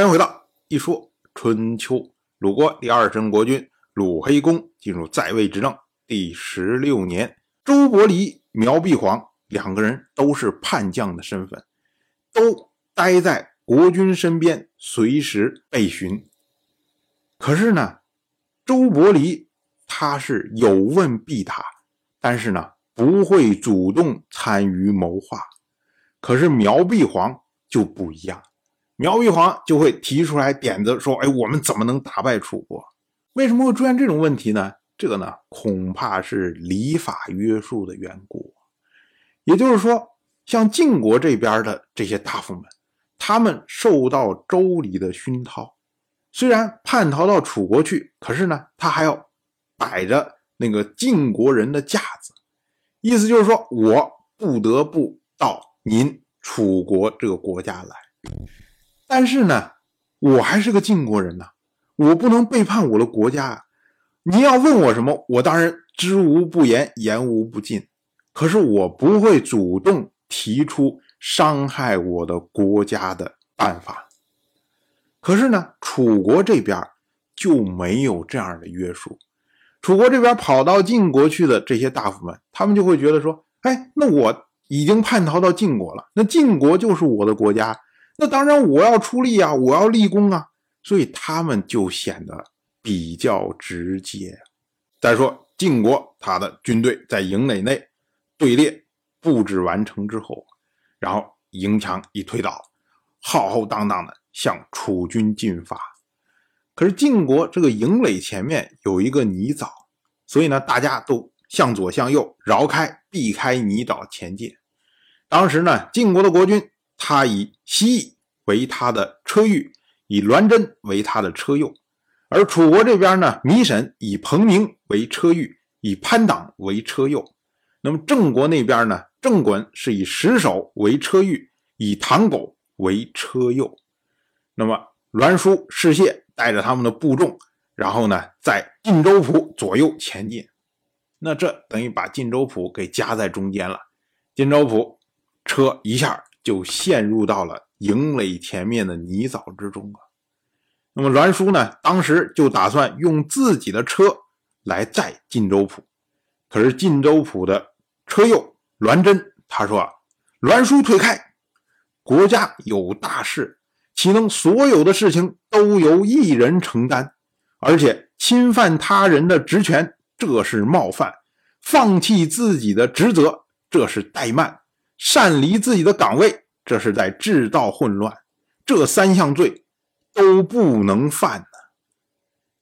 欢迎回到一说春秋。鲁国第二任国君鲁黑公进入在位执政第十六年，周伯离、苗碧皇两个人都是叛将的身份，都待在国君身边，随时被询。可是呢，周伯离他是有问必答，但是呢，不会主动参与谋划。可是苗碧皇就不一样。苗玉皇就会提出来点子说：“哎，我们怎么能打败楚国？为什么会出现这种问题呢？这个呢，恐怕是礼法约束的缘故。也就是说，像晋国这边的这些大夫们，他们受到周礼的熏陶，虽然叛逃到楚国去，可是呢，他还要摆着那个晋国人的架子，意思就是说我不得不到您楚国这个国家来。”但是呢，我还是个晋国人呐，我不能背叛我的国家啊！你要问我什么，我当然知无不言，言无不尽。可是我不会主动提出伤害我的国家的办法。可是呢，楚国这边就没有这样的约束。楚国这边跑到晋国去的这些大夫们，他们就会觉得说：“哎，那我已经叛逃到晋国了，那晋国就是我的国家。”那当然，我要出力啊，我要立功啊，所以他们就显得比较直接。再说晋国，他的军队在营垒内队列布置完成之后，然后营墙一推倒，浩浩荡荡的向楚军进发。可是晋国这个营垒前面有一个泥沼，所以呢，大家都向左向右绕开，避开泥沼前进。当时呢，晋国的国君。他以西翼为他的车御，以栾真为他的车右，而楚国这边呢，糜沈以彭明为车御，以潘党为车右。那么郑国那边呢，郑衮是以石首为车御，以唐狗为车右。那么栾书、士燮带着他们的部众，然后呢，在晋州府左右前进。那这等于把晋州府给夹在中间了。晋州府车一下。就陷入到了营垒前面的泥沼之中啊。那么栾书呢，当时就打算用自己的车来载晋州府。可是晋州府的车右栾真他说啊：“栾书退开，国家有大事，岂能所有的事情都由一人承担？而且侵犯他人的职权，这是冒犯；放弃自己的职责，这是怠慢。”擅离自己的岗位，这是在制造混乱。这三项罪都不能犯呢。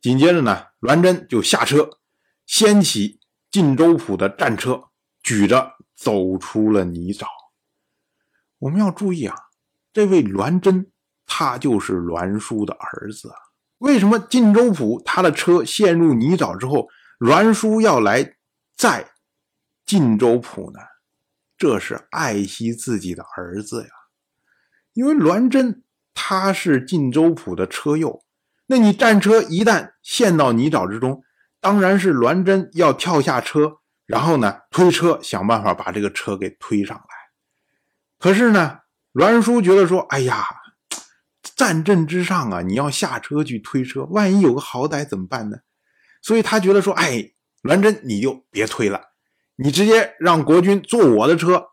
紧接着呢，栾真就下车，掀起晋州府的战车，举着走出了泥沼。我们要注意啊，这位栾真，他就是栾书的儿子啊。为什么晋州府他的车陷入泥沼之后，栾书要来载晋州府呢？这是爱惜自己的儿子呀，因为栾真他是晋州府的车右，那你战车一旦陷到泥沼之中，当然是栾真要跳下车，然后呢推车想办法把这个车给推上来。可是呢，栾书觉得说：“哎呀，战阵之上啊，你要下车去推车，万一有个好歹怎么办呢？”所以他觉得说：“哎，栾真你就别推了。”你直接让国君坐我的车，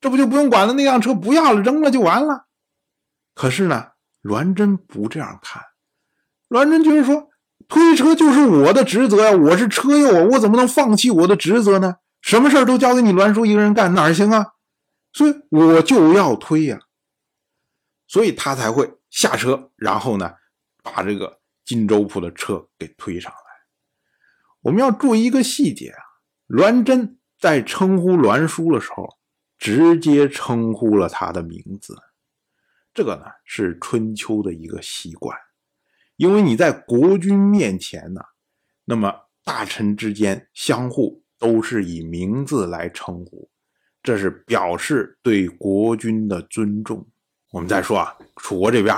这不就不用管了？那辆车不要了，扔了就完了。可是呢，栾真不这样看。栾真就是说，推车就是我的职责呀，我是车右，我怎么能放弃我的职责呢？什么事儿都交给你栾叔一个人干，哪行啊？所以我就要推呀。所以他才会下车，然后呢，把这个荆州铺的车给推上来。我们要注意一个细节啊，栾真。在称呼栾书的时候，直接称呼了他的名字，这个呢是春秋的一个习惯，因为你在国君面前呢，那么大臣之间相互都是以名字来称呼，这是表示对国君的尊重。我们再说啊，楚国这边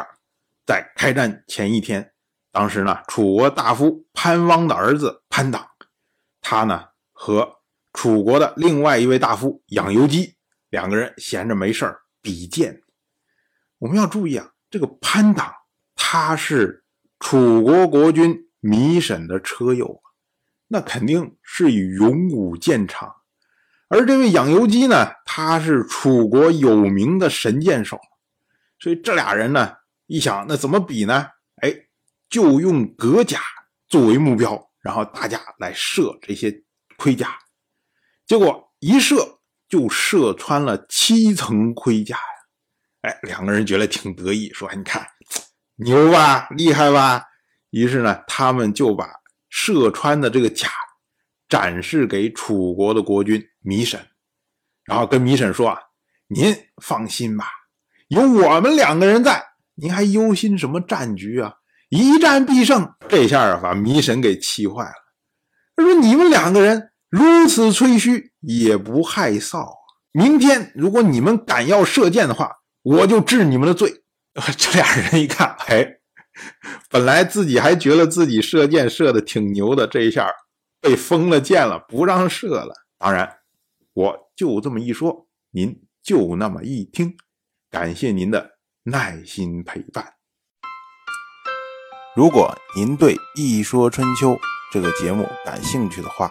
在开战前一天，当时呢，楚国大夫潘汪的儿子潘党，他呢和楚国的另外一位大夫养由基，两个人闲着没事儿比剑。我们要注意啊，这个潘党他是楚国国君糜沈的车友，那肯定是以勇武见长。而这位养由基呢，他是楚国有名的神箭手，所以这俩人呢，一想那怎么比呢？哎，就用戈甲作为目标，然后大家来射这些盔甲，结果一射就射穿了七层盔甲呀！哎，两个人觉得挺得意，说：“你看，牛吧，厉害吧？”于是呢，他们就把射穿的这个甲。展示给楚国的国君糜沈，然后跟糜沈说：“啊，您放心吧，有我们两个人在，您还忧心什么战局啊？一战必胜。”这下啊，把糜沈给气坏了。他说：“你们两个人如此吹嘘，也不害臊。明天如果你们敢要射箭的话，我就治你们的罪。”这俩人一看，哎，本来自己还觉得自己射箭射的挺牛的，这一下。被封了箭了，不让射了。当然，我就这么一说，您就那么一听。感谢您的耐心陪伴。如果您对《一说春秋》这个节目感兴趣的话，